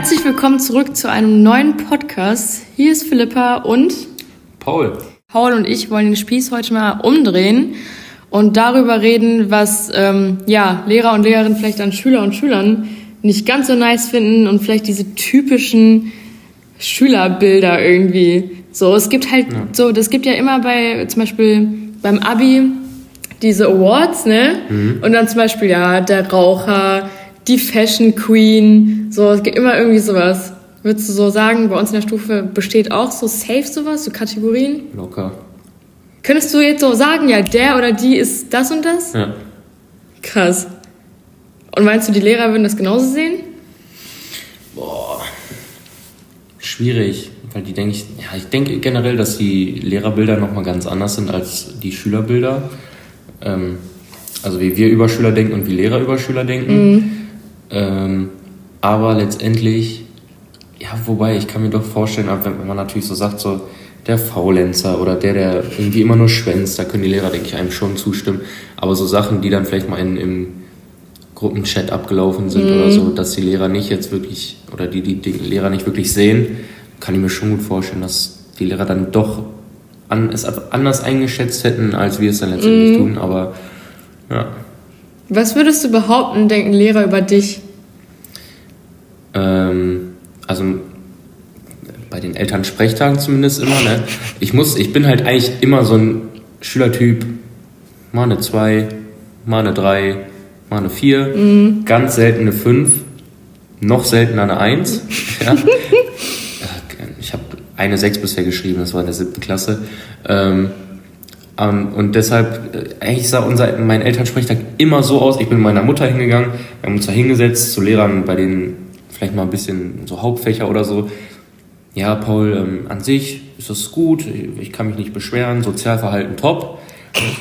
Herzlich willkommen zurück zu einem neuen Podcast. Hier ist Philippa und Paul. Paul und ich wollen den Spieß heute mal umdrehen und darüber reden, was ähm, ja, Lehrer und Lehrerinnen vielleicht an Schüler und Schülern nicht ganz so nice finden und vielleicht diese typischen Schülerbilder irgendwie. So, es gibt halt Ja. so, das gibt ja immer bei, zum Beispiel beim Abi diese Awards, ne? Und dann zum Beispiel, ja, der Raucher, die Fashion Queen, so, es gibt immer irgendwie sowas. Würdest du so sagen, bei uns in der Stufe besteht auch so safe sowas, so Kategorien? Locker. Könntest du jetzt so sagen, ja, der oder die ist das und das? Ja. Krass. Und meinst du, die Lehrer würden das genauso sehen? Boah. Schwierig. Weil die denke ich, ja, ich denke generell, dass die Lehrerbilder nochmal ganz anders sind als die Schülerbilder. Ähm, also wie wir über Schüler denken und wie Lehrer über Schüler denken. Ähm, aber letztendlich, ja, wobei ich kann mir doch vorstellen, wenn man natürlich so sagt, so der Faulenzer oder der, der irgendwie immer nur schwänzt, da können die Lehrer, denke ich, einem schon zustimmen. Aber so Sachen, die dann vielleicht mal in, im Gruppenchat abgelaufen sind oder so, dass die Lehrer nicht jetzt wirklich, oder die, die die Lehrer nicht wirklich sehen, kann ich mir schon gut vorstellen, dass die Lehrer dann doch an, es anders eingeschätzt hätten, als wir es dann letztendlich tun. Aber ja, Was würdest du behaupten, denken Lehrer über dich? Ähm, also bei den Elternsprechtagen zumindest immer, ne? Ich muss, ich bin halt eigentlich immer so ein Schülertyp, mal eine 2, mal eine 3, mal eine 4, ganz selten eine 5, noch seltener eine 1. ja. Ich habe eine 6 bisher geschrieben, das war in der siebten Klasse. Ähm, ähm, und deshalb, äh, eigentlich sah unser, mein Elternsprechtag immer so aus. Ich bin mit meiner Mutter hingegangen, wir haben uns da hingesetzt zu Lehrern bei den vielleicht mal ein bisschen so Hauptfächer oder so. Ja, Paul, ähm, an sich ist das gut, ich kann mich nicht beschweren, Sozialverhalten top.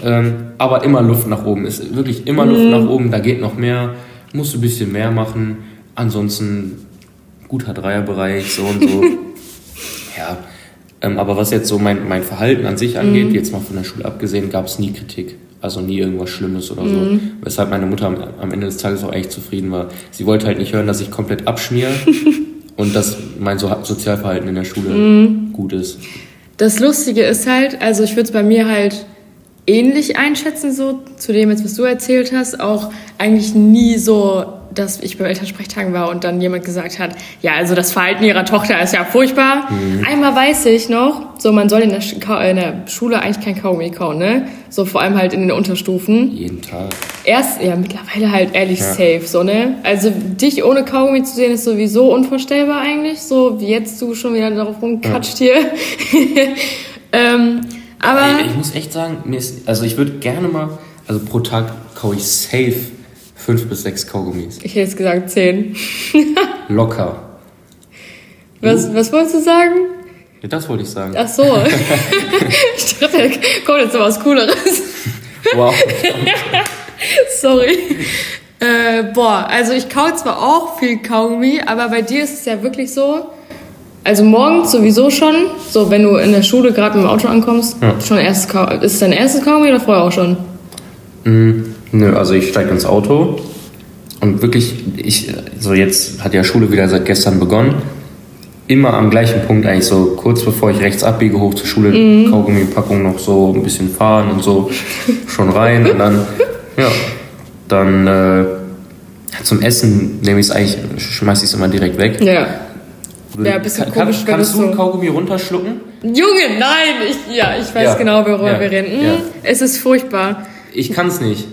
Ähm, aber immer Luft nach oben, ist wirklich immer Luft nach oben, da geht noch mehr, musst du ein bisschen mehr machen. Ansonsten guter Dreierbereich, so und so. ja, ähm, aber was jetzt so mein, mein Verhalten an sich angeht, jetzt mal von der Schule abgesehen, gab es nie Kritik. Also nie irgendwas Schlimmes oder so. Weshalb meine Mutter am, am Ende des Tages auch echt zufrieden war. Sie wollte halt nicht hören, dass ich komplett abschmiere und dass mein so Sozialverhalten in der Schule gut ist. Das Lustige ist halt, also ich würde es bei mir halt ähnlich einschätzen, so zu dem jetzt, was du erzählt hast, auch eigentlich nie so, dass ich beim Elternsprechtag war und dann jemand gesagt hat, ja, also das Verhalten ihrer Tochter ist ja furchtbar. Einmal weiß ich noch, so man soll in der, Sch- Ka- in der Schule eigentlich kein Kaugummi kauen, ne? So vor allem halt in den Unterstufen. Jeden Tag. Erst, ja, mittlerweile halt ehrlich Ja. safe, so, ne? Also dich ohne Kaugummi zu sehen, ist sowieso unvorstellbar eigentlich, so wie jetzt du schon wieder darauf rumkatscht hier. ähm, aber, Ey, ich muss echt sagen, ist, also ich würde gerne mal, also pro Tag kaue ich safe fünf bis sechs Kaugummis. ich hätte jetzt gesagt zehn. Locker. Was, was wolltest du sagen? Ja, das wollte ich sagen. Ach so. ich dachte, da kommt jetzt noch was Cooleres. Wow. Sorry. Äh, boah, also ich kau zwar auch viel Kaugummi, aber bei dir ist es ja wirklich so, also morgens sowieso schon, so wenn du in der Schule gerade mit dem Auto ankommst, Ja. schon erstes ist es dein erstes Kaugummi oder vorher auch schon? Mm, Nö, also ich steige ins Auto und wirklich, ich, so jetzt hat ja Schule wieder seit gestern begonnen. Immer am gleichen Punkt, eigentlich so kurz bevor ich rechts abbiege, hoch zur Schule, Mhm. Kaugummipackung noch so ein bisschen fahren und so schon rein und dann, ja, dann äh, zum Essen nehme ich es eigentlich, schmeiß ich es immer direkt weg. Ja. Ja, ein bisschen Kann- komisch, wenn Kannst du ein so- Kaugummi runterschlucken? Junge, nein! Ich, ja, ich weiß Ja. genau, worüber Ja. wir reden. Ja. Es ist furchtbar. Ich kann es nicht.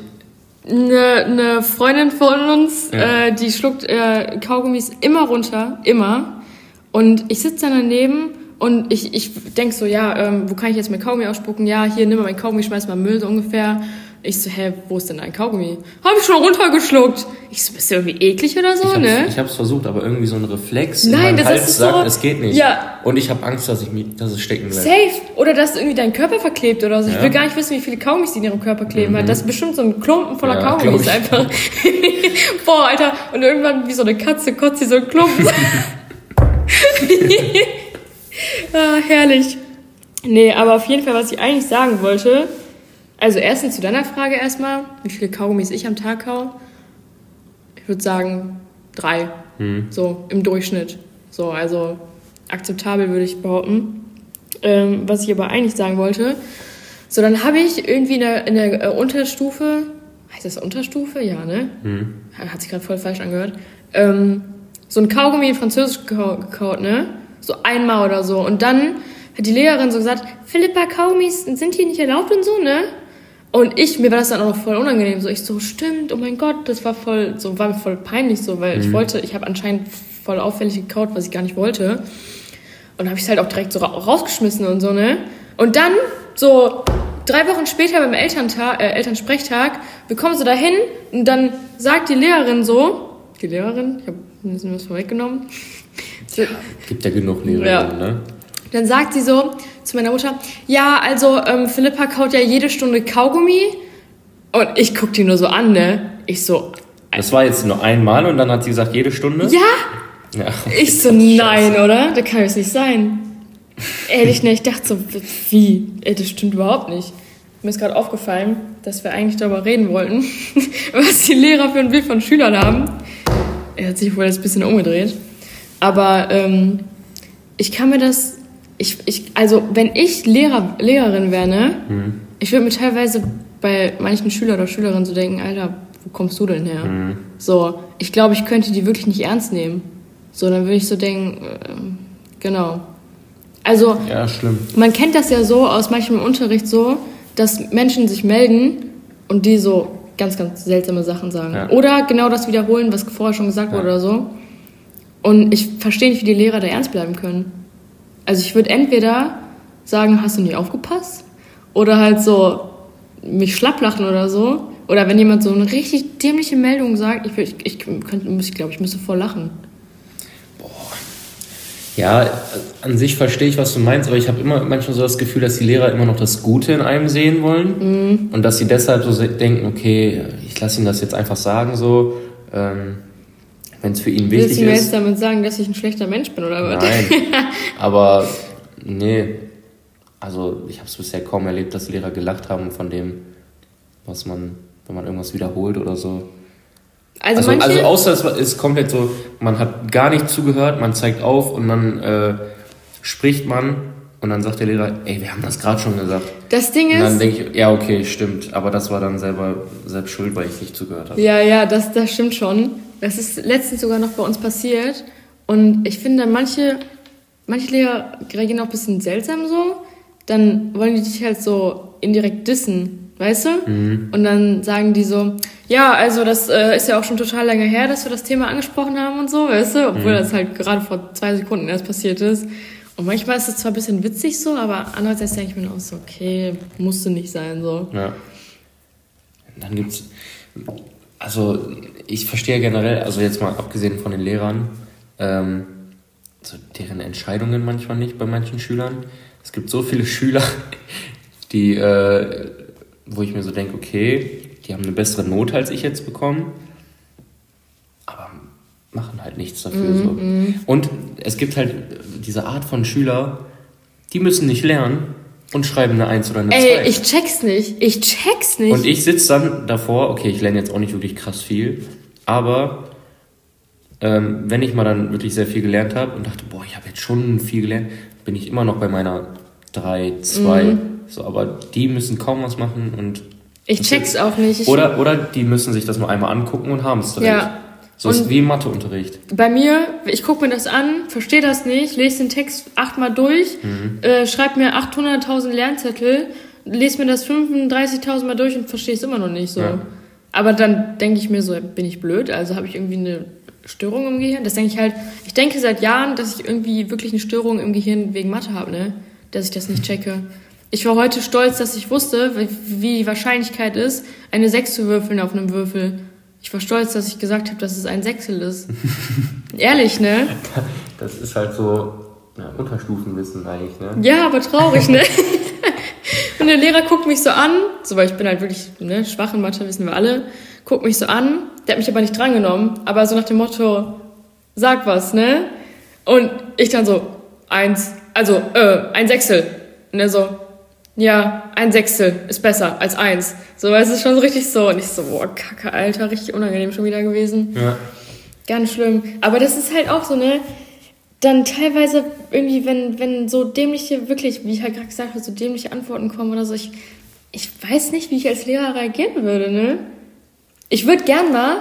Eine, eine Freundin von uns, äh, die schluckt äh, Kaugummis immer runter, immer. Und ich sitze dann daneben und ich, ich denk so, ja, ähm, wo kann ich jetzt mein Kaugummi ausspucken? Ja, hier, nimm mal mein Kaugummi, schmeiß mal Müll so ungefähr. Ich so, hä, wo ist denn dein Kaugummi? Hab ich schon runtergeschluckt. Ich so, bist du irgendwie eklig oder so, Ich ne? ich hab's versucht, aber irgendwie so ein Reflex in Nein, meinem das Hals ist sagt, so- es geht nicht. Ja. Und ich habe Angst, dass, ich dass es stecken bleibt. Safe. Oder dass irgendwie dein Körper verklebt oder so. Ich Ja. will gar nicht wissen, wie viele Kaugummis die in ihrem Körper kleben hat. Das ist bestimmt so ein Klumpen voller Ja, Kaugummis ich. einfach. Boah, Alter. Und irgendwann wie so eine Katze kotzt sie so einen Klumpen. ah, herrlich. Nee, aber auf jeden Fall, was ich eigentlich sagen wollte, also erstens zu deiner Frage erstmal, wie viele Kaugummis ich am Tag kau. Ich würde sagen drei. So im Durchschnitt. So, also akzeptabel würde ich behaupten. Ähm, was ich aber eigentlich sagen wollte, so dann habe ich irgendwie in der, in der äh, Unterstufe, heißt das Unterstufe? Ja, ne? Hat sich gerade voll falsch angehört. Ähm, so ein Kaugummi in Französisch gekau- gekaut, ne? So einmal oder so. Und dann hat die Lehrerin so gesagt, Philippa, Kaugummis sind hier nicht erlaubt und so, ne? Und ich, mir war das dann auch noch voll unangenehm. So, ich so, stimmt, oh mein Gott, das war voll, so, war mir voll peinlich so, weil ich wollte, ich habe anscheinend voll auffällig gekaut, was ich gar nicht wollte. Und habe ich es halt auch direkt so ra rausgeschmissen und so, ne? Und dann, so drei Wochen später beim Elterntag, äh, Elternsprechtag, wir kommen so dahin und dann sagt die Lehrerin so, die Lehrerin, ich habe ein bisschen was vorweggenommen, Gibt ja genug Lehrerinnen, Ja. ne? dann sagt sie so zu meiner Mutter, ja, also ähm, Philippa kaut ja jede Stunde Kaugummi. Und ich guck die nur so an, ne? Ich so, Das war jetzt nur einmal und dann hat sie gesagt, jede Stunde? ja? Ja. Ich so, nein, oder? Da kann es nicht sein. Ehrlich, ne? Ich dachte so, wie? Ey, das stimmt überhaupt nicht. Mir ist gerade aufgefallen, dass wir eigentlich darüber reden wollten, was die Lehrer für ein Bild von Schülern haben. Er hat sich wohl jetzt ein bisschen umgedreht. Aber ähm, ich kann mir das, ich, ich, also wenn ich Lehrer, Lehrerin wäre, ne, ich würde mir teilweise bei manchen Schüler oder Schülerinnen so denken, Alter, wo kommst du denn her? So, ich glaube, ich könnte die wirklich nicht ernst nehmen. So, dann würde ich so denken, ähm, genau. Also, Ja, schlimm. man kennt das ja so aus manchem Unterricht so, dass Menschen sich melden und die so ganz, ganz seltsame Sachen sagen. Ja. Oder genau das wiederholen, was vorher schon gesagt Ja. wurde oder so. Und ich verstehe nicht, wie die Lehrer da ernst bleiben können. Also ich würde entweder sagen, hast du nie aufgepasst? Oder halt so mich schlapplachen oder so. Oder wenn jemand so eine richtig dämliche Meldung sagt, ich, ich, ich, könnte, ich glaube, ich müsste voll lachen. Ja, an sich verstehe ich, was du meinst, aber ich habe immer manchmal so das Gefühl, dass die Lehrer immer noch das Gute in einem sehen wollen und dass sie deshalb so denken, okay, ich lasse ihnen das jetzt einfach sagen, so, ähm, wenn es für ihn Willst wichtig du mir ist. jetzt damit sagen, dass ich ein schlechter Mensch bin oder was? Nein, aber nee, also ich habe es bisher kaum erlebt, dass Lehrer gelacht haben von dem, was man, wenn man irgendwas wiederholt oder so. Also, Also, manche, also außer es ist komplett so, man hat gar nicht zugehört, man zeigt auf und dann äh, spricht man und dann sagt der Lehrer, ey, wir haben das gerade schon gesagt. das Ding Und dann ist, denke ich, ja, okay, stimmt, aber das war dann selber selbst schuld, weil ich nicht zugehört habe. ja, ja, das, das stimmt schon. Das ist letztens sogar noch bei uns passiert. Und ich finde, manche, manche Lehrer reagieren auch ein bisschen seltsam so. Dann wollen die dich halt so indirekt dissen, weißt du? Und dann sagen die so, ja, also das äh, ist ja auch schon total lange her, dass wir das Thema angesprochen haben und so, weißt du? Obwohl das halt gerade vor zwei Sekunden erst passiert ist. Und manchmal ist es zwar ein bisschen witzig so, aber andererseits denke ich mir auch so, okay, musste nicht sein so. Ja. Dann gibt's, also ich verstehe generell, also jetzt mal abgesehen von den Lehrern, ähm, so deren Entscheidungen manchmal nicht bei manchen Schülern. Es gibt so viele Schüler, die, äh, wo ich mir so denke, okay, die haben eine bessere Note als ich jetzt bekommen, aber machen halt nichts dafür. so. Und es gibt halt diese Art von Schüler, die müssen nicht lernen und schreiben eine Eins oder eine Ey, Zwei. ich check's nicht. Ich check's nicht. Und ich sitze dann davor, okay, ich lerne jetzt auch nicht wirklich krass viel, aber ähm, wenn ich mal dann wirklich sehr viel gelernt habe und dachte, boah, ich habe jetzt schon viel gelernt, bin ich immer noch bei meiner 3, 2. Mhm. So, aber die müssen kaum was machen und. Ich check's auch nicht. Ich, Oder, oder die müssen sich das nur einmal angucken und haben es direkt. Ja. So ist Und- wie im Matheunterricht. Bei mir, ich gucke mir das an, verstehe das nicht, lese den Text achtmal durch, Mhm. äh, schreibe mir 800.000 Lernzettel, lese mir das 35.000 Mal durch und verstehe es immer noch nicht so. Ja. Aber dann denke ich mir so, bin ich blöd? Also habe ich irgendwie eine Störung im Gehirn? Das denke ich halt, ich denke seit Jahren, dass ich irgendwie wirklich eine Störung im Gehirn wegen Mathe habe, ne? Dass ich das nicht checke. Ich war heute stolz, dass ich wusste, wie- wie die Wahrscheinlichkeit ist, eine 6 zu würfeln auf einem Würfel. Ich war stolz, dass ich gesagt habe, dass es ein Sechsel ist. Ehrlich, ne? Das ist halt so ja, Unterstufenwissen eigentlich, ne? Ja, aber traurig, ne? Und der Lehrer guckt mich so an, so weil ich bin halt wirklich ne, schwach in Mathe, wissen wir alle, guckt mich so an, der hat mich aber nicht drangenommen, aber so nach dem Motto, sag was, ne? Und ich dann so, eins, also, äh, ein Sechstel. Und er so, ja, ein Sechstel ist besser als eins. So, es ist schon so richtig so. Und ich so, boah, kacke, Alter, richtig unangenehm schon wieder gewesen. Ja. Ganz schlimm. Aber das ist halt auch so, ne? Dann teilweise irgendwie, wenn, wenn so dämliche, wirklich, wie ich halt gerade gesagt habe, so dämliche Antworten kommen oder so, ich, ich weiß nicht, wie ich als Lehrer reagieren würde, ne? Ich würde gern mal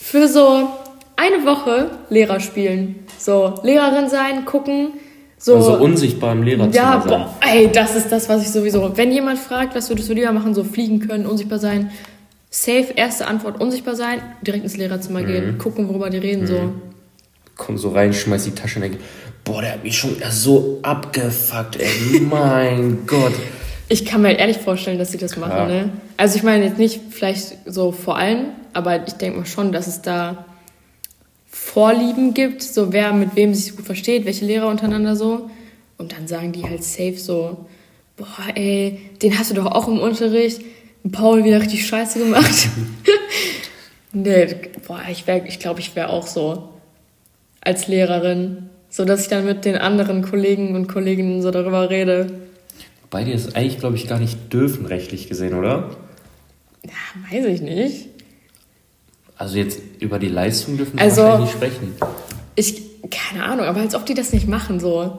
für so eine Woche Lehrer spielen. So, Lehrerin sein, gucken. So, Also unsichtbar im Lehrerzimmer ja, sein. boah, ey, das ist das, was ich sowieso. Wenn jemand fragt, was würdest du lieber machen, so fliegen können, unsichtbar sein, safe, erste Antwort, unsichtbar sein, direkt ins Lehrerzimmer Mhm. gehen, gucken, worüber die reden, so. Komm so rein, schmeiß die Tasche weg. Boah, der hat mich schon so abgefuckt, ey. mein Gott. Ich kann mir halt ehrlich vorstellen, dass sie das machen, Ja. ne? Also ich meine jetzt nicht vielleicht so vor allem, aber ich denke mal schon, dass es da Vorlieben gibt, so wer mit wem sich gut versteht, welche Lehrer untereinander so. Und dann sagen die halt safe so, boah ey, den hast du doch auch im Unterricht. Paul wieder richtig scheiße gemacht. nee, boah, ich wäre, ich glaube, ich wäre auch so als Lehrerin. So dass ich dann mit den anderen Kollegen und Kolleginnen so darüber rede. Bei dir ist eigentlich, glaube ich, gar nicht dürfen rechtlich gesehen, oder? Ja, weiß ich nicht. Also jetzt über die Leistung dürfen wir Also- wahrscheinlich nicht sprechen. Ich, keine Ahnung, aber als ob die das nicht machen, so.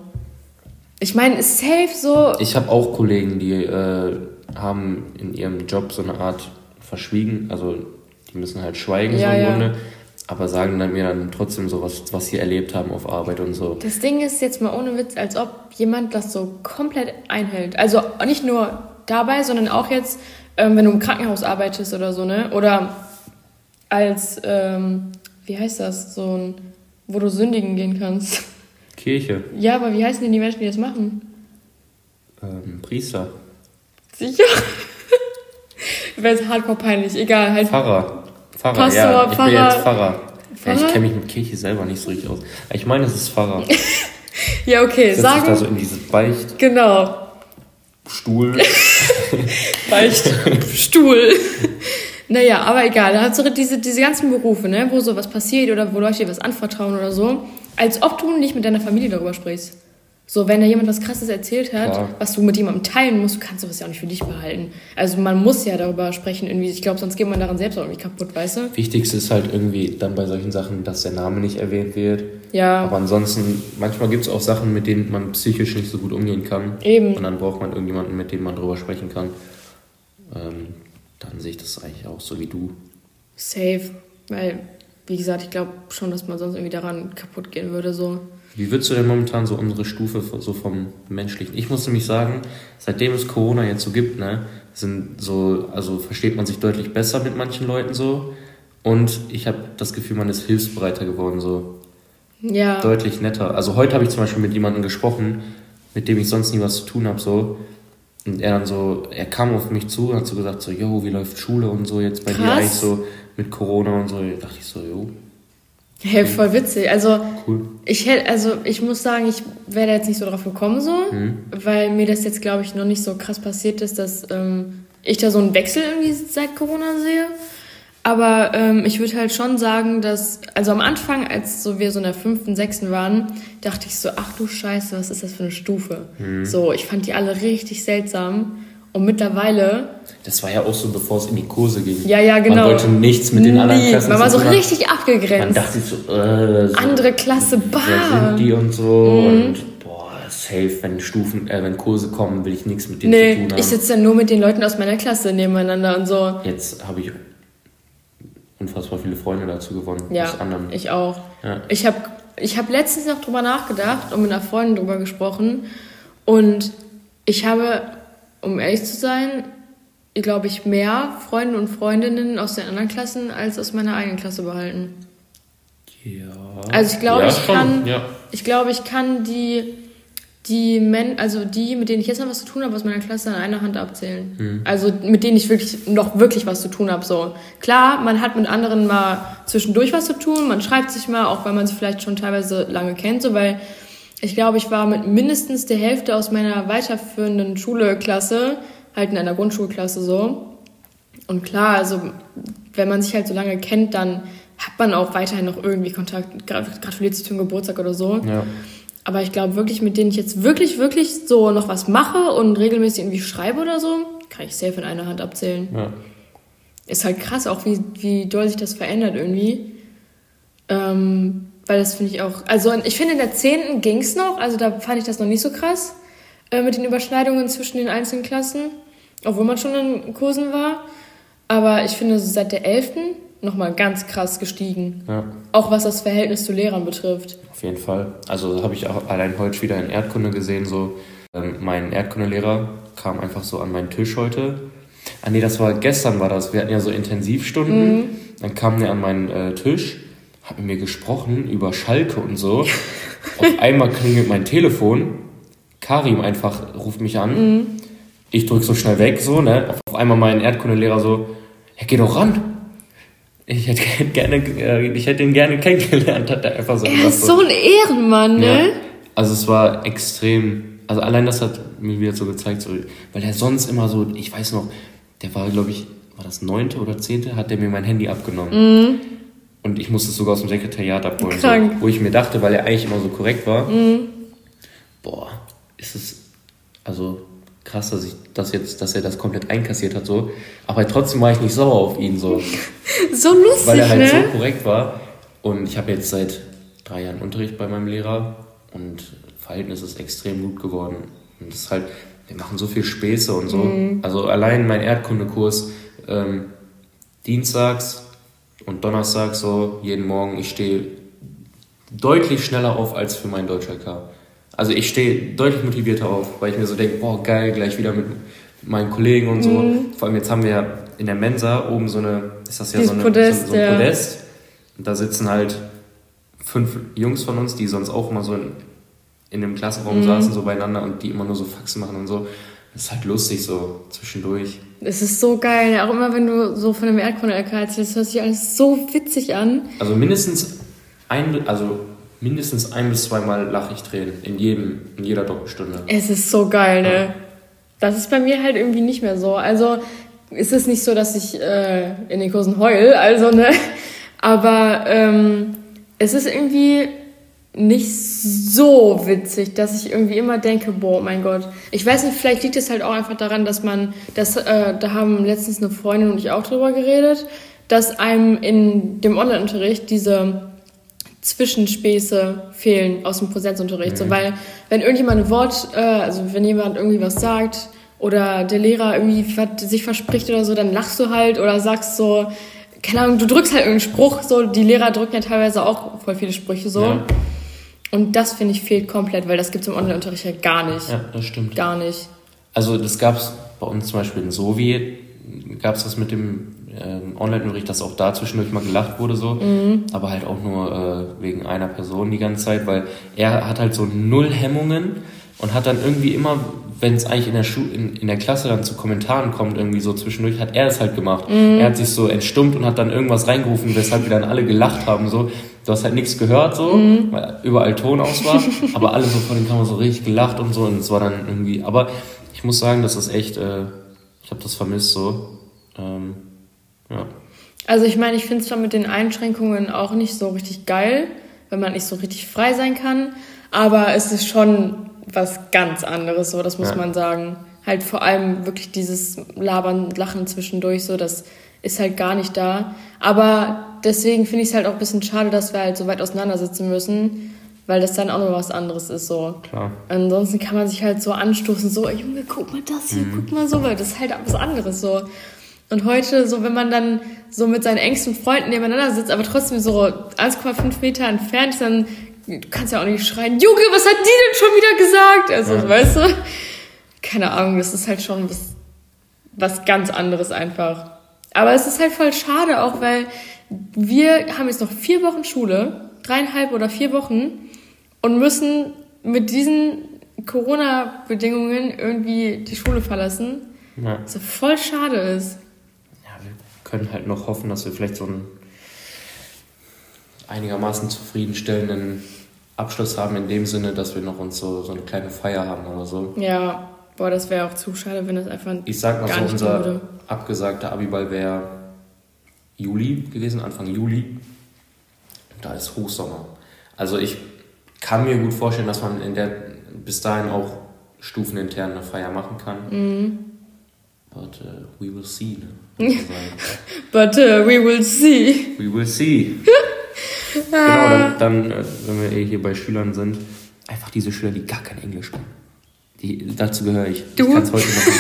Ich meine, ist safe so. Ich habe auch Kollegen, die äh, haben in ihrem Job so eine Art verschwiegen, also die müssen halt schweigen Ja, so im ja. Grunde, aber sagen dann mir dann trotzdem so was, was sie erlebt haben auf Arbeit und so. Das Ding ist jetzt mal ohne Witz, als ob jemand das so komplett einhält. Also nicht nur dabei, sondern auch jetzt, ähm, wenn du im Krankenhaus arbeitest oder so, ne? Oder als, ähm, wie heißt das, so ein, wo du sündigen gehen kannst. Kirche, Ja, aber wie heißen denn die Menschen, die das machen? ähm, Priester, Sicher? Wäre jetzt hardcore peinlich, egal, halt. Pfarrer, Pfarrer, Pastor, ja, ich bin Pfarrer. jetzt Pfarrer. Ja, ich Pfarrer? kenne mich mit Kirche selber nicht so richtig aus. Ich meine, es ist Pfarrer. Ja, okay, Setzt sich da sagen. so in dieses Beichtstuhl. Genau. Beichtstuhl. Naja, aber egal. Du diese, diese ganzen Berufe, ne, wo so was passiert oder wo Leute dir was anvertrauen oder so. Als ob du nicht mit deiner Familie darüber sprichst. So, wenn da jemand was Krasses erzählt hat, Klar. was du mit jemandem teilen musst, du kannst sowas ja auch nicht für dich behalten. Also man muss ja darüber sprechen irgendwie. Ich glaube, sonst geht man daran selbst auch irgendwie kaputt, weißt du? Wichtigste ist halt irgendwie dann bei solchen Sachen, dass der Name nicht erwähnt wird. Ja. Aber ansonsten, manchmal gibt es auch Sachen, mit denen man psychisch nicht so gut umgehen kann. Eben. Und dann braucht man irgendjemanden, mit dem man drüber sprechen kann. Ähm, dann sehe ich das eigentlich auch so wie du. Safe. Weil, wie gesagt, ich glaube schon, dass man sonst irgendwie daran kaputt gehen würde, so. Wie würdest du denn momentan so unsere Stufe so vom menschlichen? Ich muss nämlich sagen, seitdem es Corona jetzt so gibt, ne, sind so, also versteht man sich deutlich besser mit manchen Leuten so. Und ich habe das Gefühl, man ist hilfsbereiter geworden so. Ja. deutlich netter. Also heute habe ich zum Beispiel mit jemandem gesprochen, mit dem ich sonst nie was zu tun habe, so. Und er dann so, er kam auf mich zu und hat so gesagt, so, yo, wie läuft Schule und so jetzt bei dir Krass. eigentlich so mit Corona und so. Da dachte ich so, yo, Hey, voll witzig. Also, cool. ich hätte, also ich muss sagen, ich wäre da jetzt nicht so drauf gekommen, so, weil mir das jetzt, glaube ich, noch nicht so krass passiert ist, dass ähm, ich da so einen Wechsel irgendwie seit Corona sehe. Aber ähm, ich würde halt schon sagen, dass, also am Anfang, als so wir so in der fünften, sechsten waren, dachte ich so, ach du Scheiße, was ist das für eine Stufe? So, ich fand die alle richtig seltsam. Und mittlerweile, Das war ja auch so, bevor es in die Kurse ging. ja, ja, genau. Man wollte nichts mit den anderen Nie. Klassen Man war zu so richtig Man abgegrenzt. dachte sich so, äh, so, Andere Klasse, wer bah. sind die und so. Und boah, safe, wenn Stufen, äh, wenn Kurse kommen, will ich nichts mit denen zu Nee, tun haben. ich sitze dann nur mit den Leuten aus meiner Klasse nebeneinander und so. Jetzt habe ich unfassbar viele Freunde dazu gewonnen. Ja, aus anderen. ich auch. Ja. Ich habe ich hab letztens noch drüber nachgedacht und mit einer Freundin drüber gesprochen. Und ich habe, um ehrlich zu sein, glaube ich, mehr Freunde und Freundinnen aus den anderen Klassen als aus meiner eigenen Klasse behalten. Ja. Also ich glaube, ja, ich kann, Ja. ich glaube, ich kann die, die Men also die, mit denen ich jetzt noch was zu tun habe, aus meiner Klasse an einer Hand abzählen. Hm. Also mit denen ich wirklich noch wirklich was zu tun habe. So klar, man hat mit anderen mal zwischendurch was zu tun, man schreibt sich mal, auch wenn man sich vielleicht schon teilweise lange kennt, so weil ich glaube, ich war mit mindestens der Hälfte aus meiner weiterführenden Schule-Klasse, halt in einer Grundschulklasse so. Und klar, also wenn man sich halt so lange kennt, dann hat man auch weiterhin noch irgendwie Kontakt, gra- gratuliert sich zum Geburtstag oder so. ja. Aber ich glaube wirklich, mit denen ich jetzt wirklich, wirklich so noch was mache und regelmäßig irgendwie schreibe oder so, kann ich safe in einer Hand abzählen. Ja. Ist halt krass auch, wie, wie doll sich das verändert irgendwie. Ähm, weil das finde ich auch. Also ich finde in der 10. ging es noch, also da fand ich das noch nicht so krass äh, mit den Überschneidungen zwischen den einzelnen Klassen, obwohl man schon in Kursen war. Aber ich finde seit der 11. nochmal ganz krass gestiegen. Ja. Auch was das Verhältnis zu Lehrern betrifft. Auf jeden Fall. Also habe ich auch allein heute wieder in Erdkunde gesehen, so ähm, mein Erdkundelehrer kam einfach so an meinen Tisch heute. Ah nee, das war gestern war das. Wir hatten ja so Intensivstunden. Mhm. Dann kam der an meinen äh, Tisch hat mit mir gesprochen über Schalke und so. Auf einmal klingelt mein Telefon. Karim einfach ruft mich an. Mhm. Ich drück so schnell weg, so, ne? Auf einmal mein Erdkundelehrer so, ja, geh doch ran. Ich hätte gerne, äh, ich hätte ihn gerne kennengelernt, hat er einfach so Er ist so ein Ehrenmann, ne? Ja. Also es war extrem, also allein das hat mir wieder so gezeigt, so, weil er sonst immer so, ich weiß noch, der war, glaube ich, war das neunte oder zehnte, hat der mir mein Handy abgenommen. Mhm. Und ich musste es sogar aus dem Sekretariat abholen. So, wo ich mir dachte, weil er eigentlich immer so korrekt war, mhm. boah, ist es also krass, dass ich das jetzt, dass er das komplett einkassiert hat, so. Aber trotzdem war ich nicht sauer auf ihn, so. so lustig, Weil er halt ne? so korrekt war. Und ich habe jetzt seit drei Jahren Unterricht bei meinem Lehrer und Verhältnis ist extrem gut geworden. Und das ist halt, wir machen so viel Späße und so. Mhm. Also allein mein Erdkundekurs, ähm, dienstags und Donnerstag so jeden Morgen, ich stehe deutlich schneller auf als für meinen Deutsch LK. Also ich stehe deutlich motivierter auf, weil ich mir so denke, boah, geil, gleich wieder mit meinen Kollegen und so. Mhm. Vor allem jetzt haben wir ja in der Mensa oben so eine, ist das ja so, eine, Podest, so, so ein ja. Podest. Und da sitzen halt fünf Jungs von uns, die sonst auch immer so in, in dem Klassenraum mhm. saßen, so beieinander und die immer nur so Faxen machen und so. Das ist halt lustig so zwischendurch. Es ist so geil. Auch immer, wenn du so von dem Erdkunde-LK erzählst, das hört sich alles so witzig an. Also mindestens ein, also mindestens ein bis zweimal lache ich Tränen in jedem, in jeder Doppelstunde. Es ist so geil, ne? Ja. Das ist bei mir halt irgendwie nicht mehr so. Also ist es nicht so, dass ich äh, in den Kursen heul, also ne. Aber ähm, es ist irgendwie nicht so witzig, dass ich irgendwie immer denke, boah, mein Gott. Ich weiß nicht, vielleicht liegt es halt auch einfach daran, dass man, das, äh, da haben letztens eine Freundin und ich auch drüber geredet, dass einem in dem Online-Unterricht diese Zwischenspäße fehlen aus dem Präsenzunterricht. Mhm. So, weil wenn irgendjemand ein Wort, äh, also wenn jemand irgendwie was sagt oder der Lehrer irgendwie sich verspricht oder so, dann lachst du halt oder sagst so, keine Ahnung, du drückst halt irgendeinen Spruch, so, die Lehrer drücken ja teilweise auch voll viele Sprüche so. Ja. Und das, finde ich, fehlt komplett, weil das gibt es im Online-Unterricht ja gar nicht. Ja, das stimmt. Gar nicht. Also das gab es bei uns zum Beispiel in Sovi, gab es das mit dem äh, Online-Unterricht, dass auch da zwischendurch mal gelacht wurde so, mhm. aber halt auch nur äh, wegen einer Person die ganze Zeit, weil er hat halt so null Hemmungen und hat dann irgendwie immer, wenn es eigentlich in der, Schu in, in der Klasse dann zu Kommentaren kommt, irgendwie so zwischendurch, hat er es halt gemacht. Mhm. Er hat sich so entstummt und hat dann irgendwas reingerufen, weshalb wir dann alle gelacht haben. So. Du hast halt nichts gehört, so, mhm. weil überall Ton aus war, aber alle so vor den Kameras so richtig gelacht und so und es war dann irgendwie, aber ich muss sagen, das ist echt, äh, ich habe das vermisst so. Ähm, ja. Also ich meine, ich finde es zwar mit den Einschränkungen auch nicht so richtig geil, wenn man nicht so richtig frei sein kann, aber es ist schon was ganz anderes, so, das muss ja. man sagen. Halt vor allem wirklich dieses Labern, Lachen zwischendurch, so, das ist halt gar nicht da. Aber deswegen finde ich es halt auch ein bisschen schade, dass wir halt so weit auseinandersitzen müssen, weil das dann auch noch was anderes ist, so. Klar. Ansonsten kann man sich halt so anstoßen, so, Junge, guck mal das hier, mhm. guck mal so, weil das ist halt was anderes, so. Und heute, so wenn man dann so mit seinen engsten Freunden nebeneinander sitzt, aber trotzdem so 1,5 Meter entfernt ist, dann du kannst ja auch nicht schreien, Junge, was hat die denn schon wieder gesagt? Also, ja. weißt du? Keine Ahnung, das ist halt schon was, was ganz anderes einfach. Aber es ist halt voll schade auch, weil wir haben jetzt noch vier Wochen Schule, dreieinhalb oder vier Wochen und müssen mit diesen Corona-Bedingungen irgendwie die Schule verlassen. Ja. Was voll schade ist. Können halt noch hoffen, dass wir vielleicht so einen einigermaßen zufriedenstellenden Abschluss haben, in dem Sinne, dass wir noch uns so, so eine kleine Feier haben oder so. Ja, boah, das wäre auch zu schade, wenn das einfach. Ich sag mal so, unser abgesagter Abiball wäre Juli gewesen, Anfang Juli. Da ist Hochsommer. Also ich kann mir gut vorstellen, dass man in der bis dahin auch stufenintern eine Feier machen kann. Mhm. But uh, we will see. Ne? But uh, we will see. We will see. Genau, dann, dann äh, wenn wir eh hier bei Schülern sind, einfach diese Schüler, die gar kein Englisch können. Die, dazu gehöre ich. Du? Ich kann's heute noch nicht.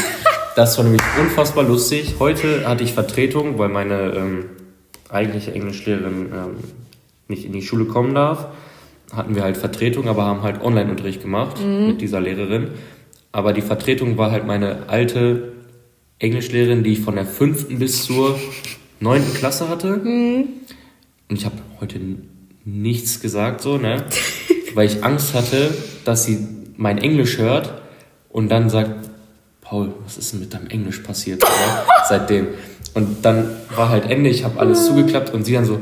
Das war nämlich unfassbar lustig. Heute hatte ich Vertretung, weil meine ähm, eigentliche Englischlehrerin ähm, nicht in die Schule kommen darf. Hatten wir halt Vertretung, aber haben halt Online-Unterricht gemacht mit dieser Lehrerin. Aber die Vertretung war halt meine alte Englischlehrerin, die ich von der fünften bis zur neunten Klasse hatte. Und ich habe heute nichts gesagt, so, ne? Weil ich Angst hatte, dass sie mein Englisch hört und dann sagt, Paul, was ist denn mit deinem Englisch passiert? Ne? Seitdem. Und dann war halt Ende, ich habe alles zugeklappt und sie dann so,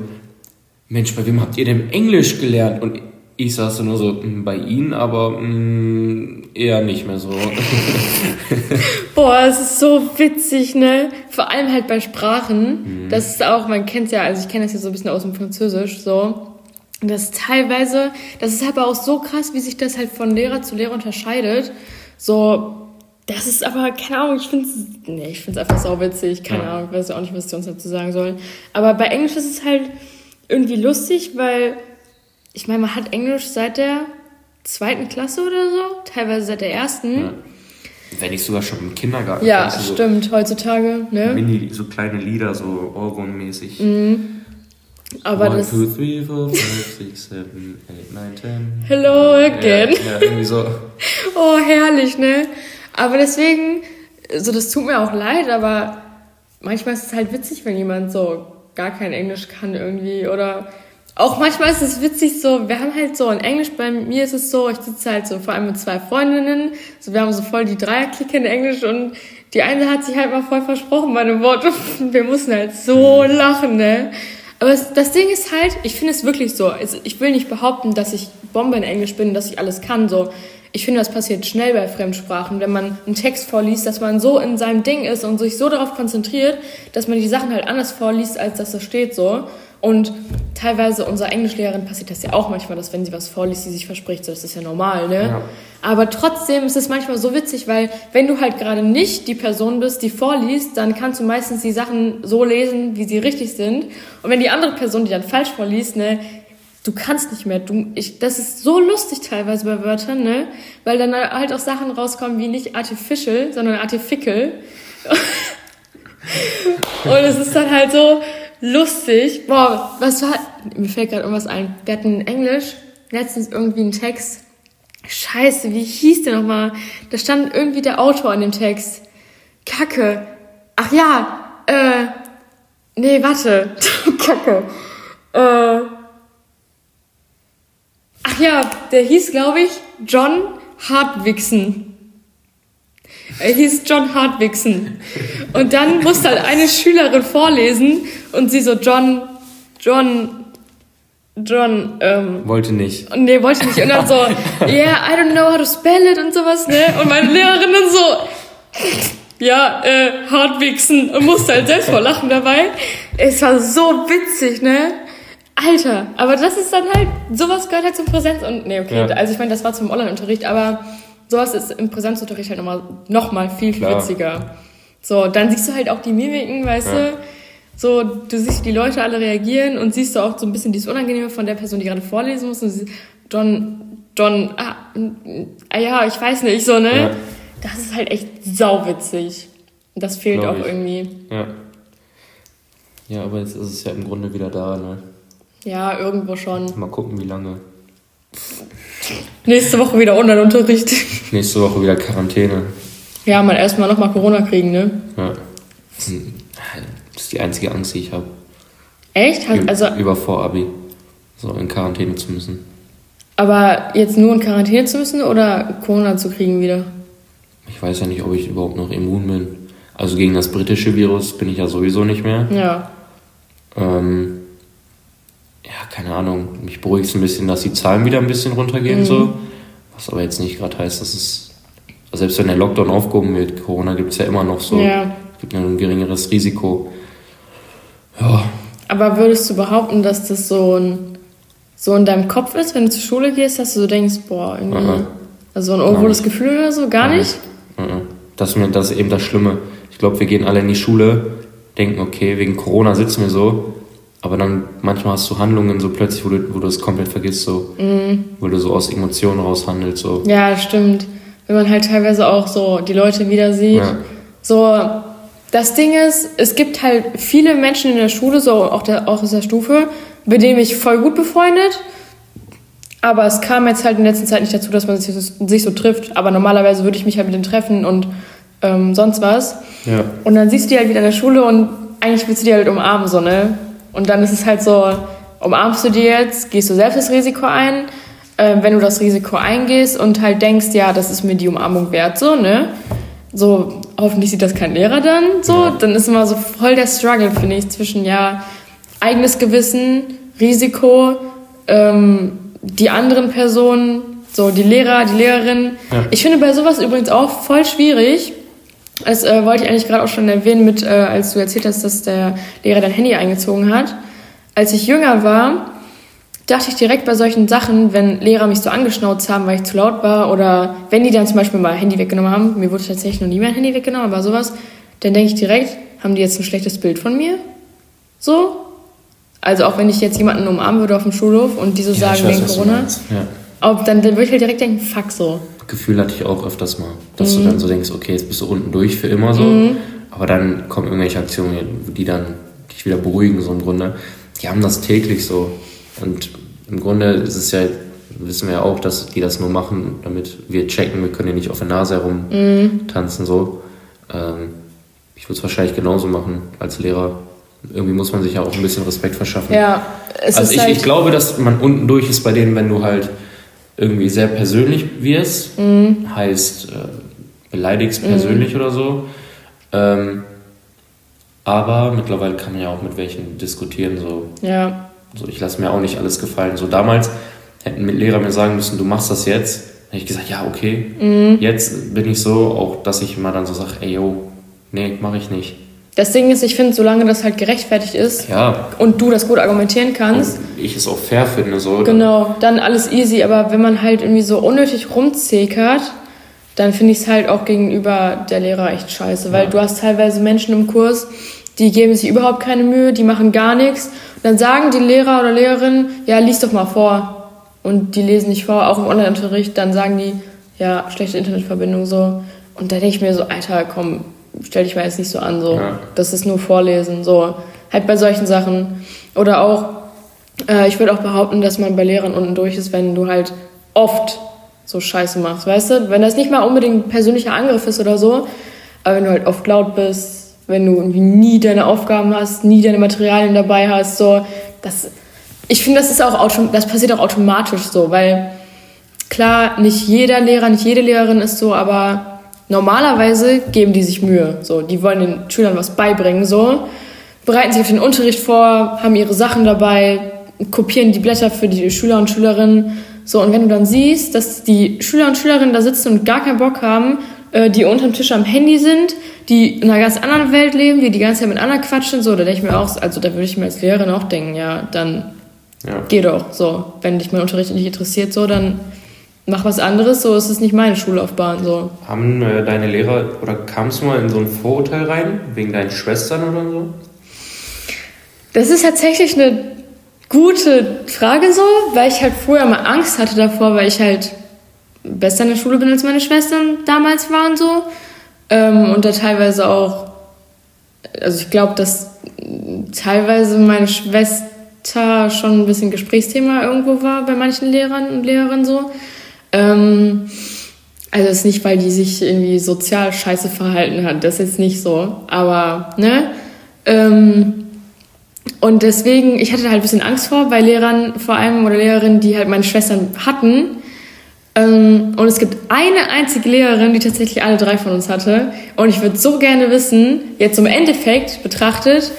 Mensch, bei wem habt ihr denn Englisch gelernt? Und ich saß nur so, "Mm, bei Ihnen, aber mm, eher nicht mehr so. Boah, es ist so witzig, ne? Vor allem halt bei Sprachen. Das ist auch, man kennt ja, also ich kenne das ja so ein bisschen aus dem Französisch, so. Und das ist teilweise, das ist aber auch so krass, wie sich das halt von Lehrer zu Lehrer unterscheidet. So, das ist aber, keine Ahnung, ich finde es, nee, ich finde es einfach sau witzig. Keine Ja. Ahnung, ich weiß auch nicht, was ich uns dazu sagen soll. Aber bei Englisch ist es halt irgendwie lustig, weil, ich meine, man hat Englisch seit der zweiten Klasse oder so, teilweise seit der ersten. Ja. Wenn nicht sogar schon im Kindergarten. Ja, so stimmt, heutzutage, ne? Mini, so kleine Lieder, so Ohrwurm-mäßig. Aber One, das. two, three, four, five, six, seven, eight, nine, ten. Hello again. Ja, ja, irgendwie so. Oh, herrlich, ne? Aber deswegen, so, das tut mir auch leid, aber manchmal ist es halt witzig, wenn jemand so gar kein Englisch kann irgendwie. Oder auch manchmal ist es witzig so, wir haben halt so in Englisch, bei mir ist es so, ich sitze halt so vor allem mit zwei Freundinnen, so wir haben so voll die Dreierklicke in Englisch und die eine hat sich halt mal voll versprochen bei einem Wort und wir mussten halt so lachen, ne? Aber es, das Ding ist halt, ich finde es wirklich so. Also ich will nicht behaupten, dass ich Bombe in Englisch bin, dass ich alles kann. So, ich finde, das passiert schnell bei Fremdsprachen, wenn man einen Text vorliest, dass man so in seinem Ding ist und sich so darauf konzentriert, dass man die Sachen halt anders vorliest, als dass das steht so. Und teilweise unserer Englischlehrerin passiert das ja auch manchmal, dass wenn sie was vorliest, sie sich verspricht, so das ist ja normal, ne? Ja. Aber trotzdem ist es manchmal so witzig, weil wenn du halt gerade nicht die Person bist, die vorliest, dann kannst du meistens die Sachen so lesen, wie sie richtig sind. Und wenn die andere Person, die dann falsch vorliest, ne, du kannst nicht mehr. Du, ich, das ist so lustig teilweise bei Wörtern, ne, weil dann halt auch Sachen rauskommen wie nicht artificial, sondern artificial. Und es ist dann halt so lustig. Boah, was war, mir fällt gerade irgendwas ein. Wir hatten in Englisch letztens irgendwie einen Text. Scheiße, wie hieß der nochmal? Da stand irgendwie der Autor an dem Text. Kacke. Ach ja, äh, nee, warte. Kacke. Äh, ach ja, der hieß, glaube ich, John Hartwigsen. Er hieß John Hartwigsen. Und dann musste halt eine Schülerin vorlesen und sie so, John, John, John, ähm, Wollte nicht. nee, wollte ich nicht. Und dann so, yeah, I don't know how to spell it und sowas, ne? Und meine Lehrerin dann so, ja, äh, Hartwigsen und musste halt selbst vor lachen dabei. Es war so witzig, ne? Alter, aber das ist dann halt, sowas gehört halt zum Präsenz und, nee, okay, Ja. also ich meine, das war zum Online-Unterricht, aber sowas ist im Präsenzunterricht halt nochmal noch mal viel, viel witziger. So, dann siehst du halt auch die Mimiken, weißt Ja. du? So, du siehst, wie die Leute alle reagieren und siehst du auch so ein bisschen dieses Unangenehme von der Person, die gerade vorlesen muss. Und sie, John, John, ah, ah ja, ich weiß nicht, so, ne? Ja. Das ist halt echt sauwitzig. Und das fehlt Glaub auch ich. irgendwie. Ja. Ja, aber jetzt ist es ja im Grunde wieder da, ne? Ja, irgendwo schon. Mal gucken, wie lange. Nächste Woche wieder Online-Unterricht. Nächste Woche wieder Quarantäne. Ja, mal erstmal nochmal Corona kriegen, ne? Ja. Das ist die einzige Angst, die ich habe. Echt? Hast- Also, Über Vorabi. So in Quarantäne zu müssen. aber jetzt nur in Quarantäne zu müssen oder Corona zu kriegen wieder? Ich weiß ja nicht, ob ich überhaupt noch immun bin. Also gegen das britische Virus bin ich ja sowieso nicht mehr. Ja. Ähm, ja, keine Ahnung. Mich beruhigt es ein bisschen, dass die Zahlen wieder ein bisschen runtergehen. So. Was aber jetzt nicht gerade heißt, dass es. Selbst wenn der Lockdown aufgehoben wird, Corona gibt es ja immer noch so. Ja. Es gibt ja ein geringeres Risiko. Ja, Aber würdest du behaupten, dass das so ein so in deinem Kopf ist, wenn du zur Schule gehst, dass du so denkst, boah, irgendwie, Mhm. also so ein unwohles Gefühl oder so, gar nicht? Mhm. Das das ist eben das Schlimme. Ich glaube, wir gehen alle in die Schule, denken, okay, wegen Corona sitzen wir so, aber dann manchmal hast du Handlungen so plötzlich, wo du, wo du es komplett vergisst, so, Mhm. wo du so aus Emotionen raushandelst, so. Ja, stimmt. Wenn man halt teilweise auch so die Leute wieder sieht. Ja. So, das Ding ist, es gibt halt viele Menschen in der Schule, so auch, der, auch aus der Stufe, mit denen ich voll gut befreundet. Aber es kam jetzt halt in letzter Zeit nicht dazu, dass man sich, sich so trifft. Aber normalerweise würde ich mich halt mit denen treffen und ähm, sonst was. Ja. Und dann siehst du die halt wieder in der Schule und eigentlich willst du die halt umarmen, so, ne? Und dann ist es halt so, umarmst du die jetzt, gehst du selbst das Risiko ein, äh, wenn du das Risiko eingehst und halt denkst, ja, das ist mir die Umarmung wert, so, ne? So, hoffentlich sieht das kein Lehrer dann, so. Ja. Dann ist immer so voll der Struggle, finde ich, zwischen, ja, eigenes Gewissen, Risiko, ähm, die anderen Personen, so die Lehrer, die Lehrerin. Ja. Ich finde bei sowas übrigens auch voll schwierig, das äh, wollte ich eigentlich gerade auch schon erwähnen, mit, äh, als du erzählt hast, dass der Lehrer dein Handy eingezogen hat. Als ich jünger war, dachte ich direkt bei solchen Sachen, wenn Lehrer mich so angeschnauzt haben, weil ich zu laut war, oder wenn die dann zum Beispiel mal Handy weggenommen haben, mir wurde tatsächlich noch nie mein Handy weggenommen, aber sowas, dann denke ich direkt, haben die jetzt ein schlechtes Bild von mir? So? Also auch wenn ich jetzt jemanden umarmen würde auf dem Schulhof und die so Ja, sagen weiß, wegen Corona. Ja. ob, dann, dann würde ich halt direkt denken, fuck so. Gefühl hatte ich auch öfters mal, dass Mhm. du dann so denkst, okay, jetzt bist du unten durch für immer so, aber dann kommen irgendwelche Aktionen, die dann dich wieder beruhigen, so im Grunde. Die haben das täglich so und im Grunde ist es ja, wissen wir ja auch, dass die das nur machen, damit wir checken, wir können ja nicht auf der Nase herum Mhm. tanzen so. Ähm, ich würde es wahrscheinlich genauso machen als Lehrer. Irgendwie muss man sich ja auch ein bisschen Respekt verschaffen. Ja, es also ist ich, halt, ich glaube, dass man unten durch ist bei denen, wenn du halt irgendwie sehr persönlich wirst, Mhm. heißt äh, beleidigst persönlich oder so. Ähm, aber mittlerweile kann man ja auch mit welchen diskutieren. So, ja, so ich lasse mir auch nicht alles gefallen. So damals hätten Lehrer mir sagen müssen, du machst das jetzt. Hätte ich gesagt, ja, okay. Mhm. Jetzt bin ich so, auch dass ich immer dann so sage, ey, yo, nee, mache ich nicht. Das Ding ist, ich finde, solange das halt gerechtfertigt ist Ja, und du das gut argumentieren kannst, und ich es auch fair finde, so. genau, dann alles easy. Aber wenn man halt irgendwie so unnötig rumzekert, dann finde ich es halt auch gegenüber der Lehrer echt scheiße. Weil Ja. du hast teilweise Menschen im Kurs, die geben sich überhaupt keine Mühe, die machen gar nichts. Und dann sagen die Lehrer oder Lehrerin, ja, lies doch mal vor. Und die lesen nicht vor, auch im Online-Unterricht. Dann sagen die, ja, schlechte Internetverbindung so. Und da denke ich mir so, Alter, komm, stell dich mal jetzt nicht so an, so. Ja. Das ist nur Vorlesen, so. Halt bei solchen Sachen. Oder auch, äh, ich würde auch behaupten, dass man bei Lehrern unten durch ist, wenn du halt oft so Scheiße machst, weißt du? Wenn das nicht mal unbedingt ein persönlicher Angriff ist oder so, aber wenn du halt oft laut bist, wenn du irgendwie nie deine Aufgaben hast, nie deine Materialien dabei hast, so, das, ich finde, das ist auch, das passiert auch automatisch so, weil klar, nicht jeder Lehrer, nicht jede Lehrerin ist so, aber normalerweise geben die sich Mühe, so, die wollen den Schülern was beibringen, so, bereiten sich auf den Unterricht vor, haben ihre Sachen dabei, kopieren die Blätter für die Schüler und Schülerinnen, so, und wenn du dann siehst, dass die Schüler und Schülerinnen da sitzen und gar keinen Bock haben, äh, die unterm Tisch am Handy sind, die in einer ganz anderen Welt leben, die die ganze Zeit mit anderen quatschen, so, da denke ich mir auch, also da würde ich mir als Lehrerin auch denken, ja, dann Ja. geh doch, so, wenn dich mein Unterricht nicht interessiert, so, dann mach was anderes, so, es ist nicht meine Schullaufbahn, so. Haben äh, deine Lehrer oder kamst du mal in so ein Vorurteil rein, wegen deinen Schwestern oder so? Das ist tatsächlich eine gute Frage so, weil ich halt vorher mal Angst hatte davor, weil ich halt besser in der Schule bin als meine Schwestern damals waren so. Ähm, und da teilweise auch, also ich glaube, dass teilweise meine Schwester schon ein bisschen Gesprächsthema irgendwo war bei manchen Lehrern und Lehrerinnen so. Ähm, also es ist nicht, weil die sich irgendwie sozial scheiße verhalten hat, das ist jetzt nicht so. Aber, ne? Ähm, und deswegen, ich hatte halt ein bisschen Angst vor bei Lehrern vor allem oder Lehrerinnen, die halt meine Schwestern hatten. Ähm, und es gibt eine einzige Lehrerin, die tatsächlich alle drei von uns hatte. Und ich würde so gerne wissen, jetzt im Endeffekt betrachtet,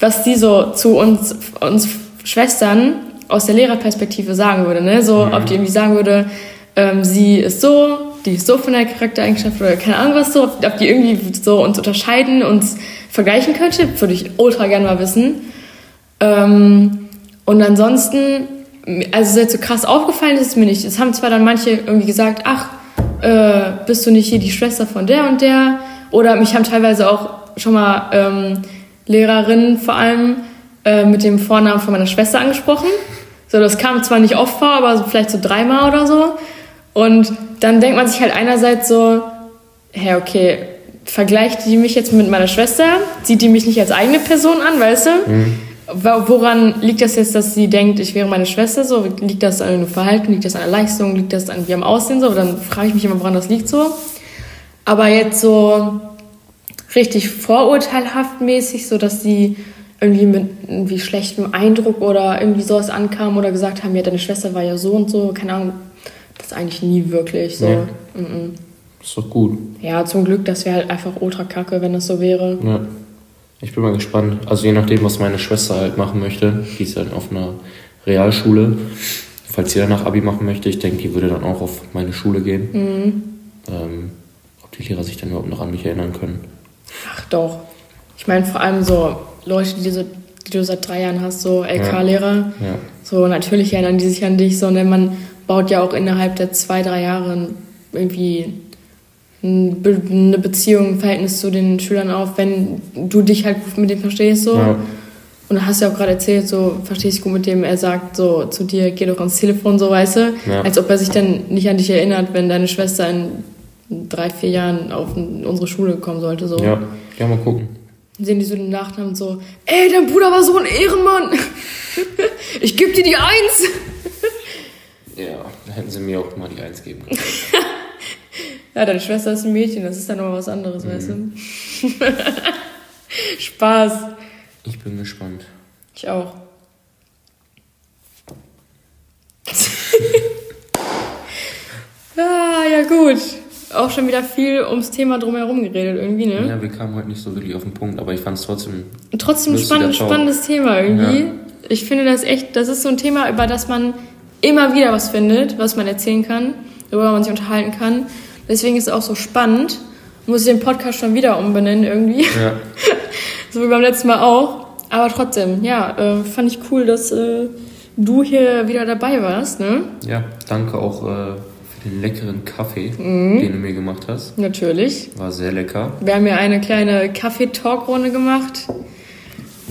was die so zu uns, uns Schwestern aus der Lehrerperspektive sagen würde. Ne? So, ob die irgendwie sagen würde, ähm, sie ist so, die ist so von der Charaktereigenschaft oder keine Ahnung was so, ob, die irgendwie so uns unterscheiden, uns vergleichen könnte, würde ich ultra gerne mal wissen. Ähm, und ansonsten, also jetzt so krass aufgefallen ist es mir nicht. Es haben zwar dann manche irgendwie gesagt, ach, äh, bist du nicht hier die Schwester von der und der? Oder mich haben teilweise auch schon mal ähm, Lehrerinnen vor allem äh, mit dem Vornamen von meiner Schwester angesprochen. So, das kam zwar nicht oft vor, aber so vielleicht so dreimal oder so. Und dann denkt man sich halt einerseits so, hä, okay, vergleicht die mich jetzt mit meiner Schwester? Sieht die mich nicht als eigene Person an, weißt du? Woran liegt das jetzt, dass sie denkt, ich wäre meine Schwester? So, liegt das an ihrem Verhalten, liegt das an der Leistung, liegt das an ihrem Aussehen? So, dann frage ich mich immer, woran das liegt so. Aber jetzt so richtig vorurteilhaft mäßig, so dass sie irgendwie mit irgendwie schlechtem Eindruck oder irgendwie sowas ankamen oder gesagt haben, ja, deine Schwester war ja so und so, keine Ahnung, das eigentlich nie wirklich so. Nee. Mhm. Ist doch gut. Ja, zum Glück, das wäre halt einfach ultra kacke, wenn das so wäre. Ja. Ich bin mal gespannt. Also je nachdem, was meine Schwester halt machen möchte. Die ist halt auf einer Realschule. Falls sie danach Abi machen möchte, ich denke, die würde dann auch auf meine Schule gehen. Ähm, ob die Lehrer sich dann überhaupt noch an mich erinnern können. Ach doch. Ich meine, vor allem so Leute, die, so, die du seit drei Jahren hast, so LK-Lehrer. Ja. So, natürlich erinnern die sich an dich, sondern man baut ja auch innerhalb der zwei, drei Jahre irgendwie eine Beziehung, ein Verhältnis zu den Schülern auf, wenn du dich halt gut mit denen verstehst. So. Ja. Und da hast du ja auch gerade erzählt, so verstehst dich gut mit dem, er sagt so zu dir, geh doch ans Telefon, so weißt du. Ja. Als ob er sich dann nicht an dich erinnert, wenn deine Schwester in drei, vier Jahren auf unsere Schule kommen sollte. So. Ja, ja, mal gucken. Dann sehen die so den Nachnamen so, ey, dein Bruder war so ein Ehrenmann. Ich geb dir die Eins. Ja, da hätten sie mir auch mal die Eins geben können. Ja, deine Schwester ist ein Mädchen, das ist dann nochmal was anderes, weißt du? Spaß. Ich bin gespannt. Ich auch. ah, ja gut. Auch schon wieder viel ums Thema drumherum geredet irgendwie, ne? Ja, wir kamen heute nicht so wirklich auf den Punkt, aber ich fand es trotzdem. Trotzdem ein spannend, spannendes Thema irgendwie. Ja. Ich finde das echt, das ist so ein Thema, über das man immer wieder was findet, was man erzählen kann, worüber man sich unterhalten kann. Deswegen ist es auch so spannend. Muss ich den Podcast schon wieder umbenennen irgendwie. Ja, So wie beim letzten Mal auch. Aber trotzdem, ja, äh, fand ich cool, dass äh, du hier wieder dabei warst, ne? ja danke auch äh, für den leckeren Kaffee, Mhm. den du mir gemacht hast. Natürlich. War sehr lecker. Wir haben ja eine kleine Kaffee-Talk-Runde gemacht.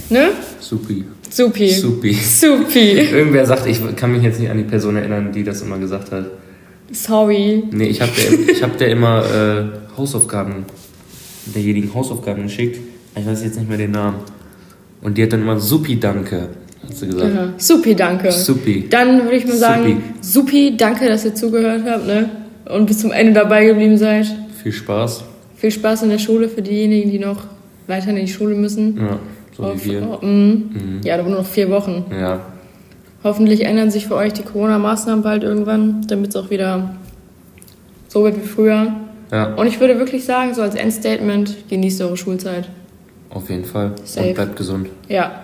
Ne? Supi. Supi. Supi. Supi. Irgendwer sagt, ich kann mich jetzt nicht an die Person erinnern, die das immer gesagt hat. Sorry. Nee, ich habe der, ich hab der immer äh, Hausaufgaben, derjenigen Hausaufgaben geschickt. Ich weiß jetzt nicht mehr den Namen. Und die hat dann immer Supi, danke, hat sie gesagt. Ja. Supi, danke. Supi. Dann würde ich mal sagen, Supi, danke, dass ihr zugehört habt, ne? Und bis zum Ende dabei geblieben seid. Viel Spaß. Viel Spaß in der Schule für diejenigen, die noch weiter in die Schule müssen. Ja, so Auf- wie wir. oh, mm. Ja, aber nur noch vier Wochen. Ja, Hoffentlich ändern sich für euch die Corona-Maßnahmen bald irgendwann, damit es auch wieder so wird wie früher. ja, Und ich würde wirklich sagen, so als Endstatement, genießt eure Schulzeit. auf jeden Fall. Safe. Und bleibt gesund. Ja.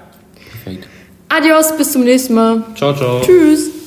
Perfekt. Adios, bis zum nächsten Mal. Ciao, ciao. Tschüss.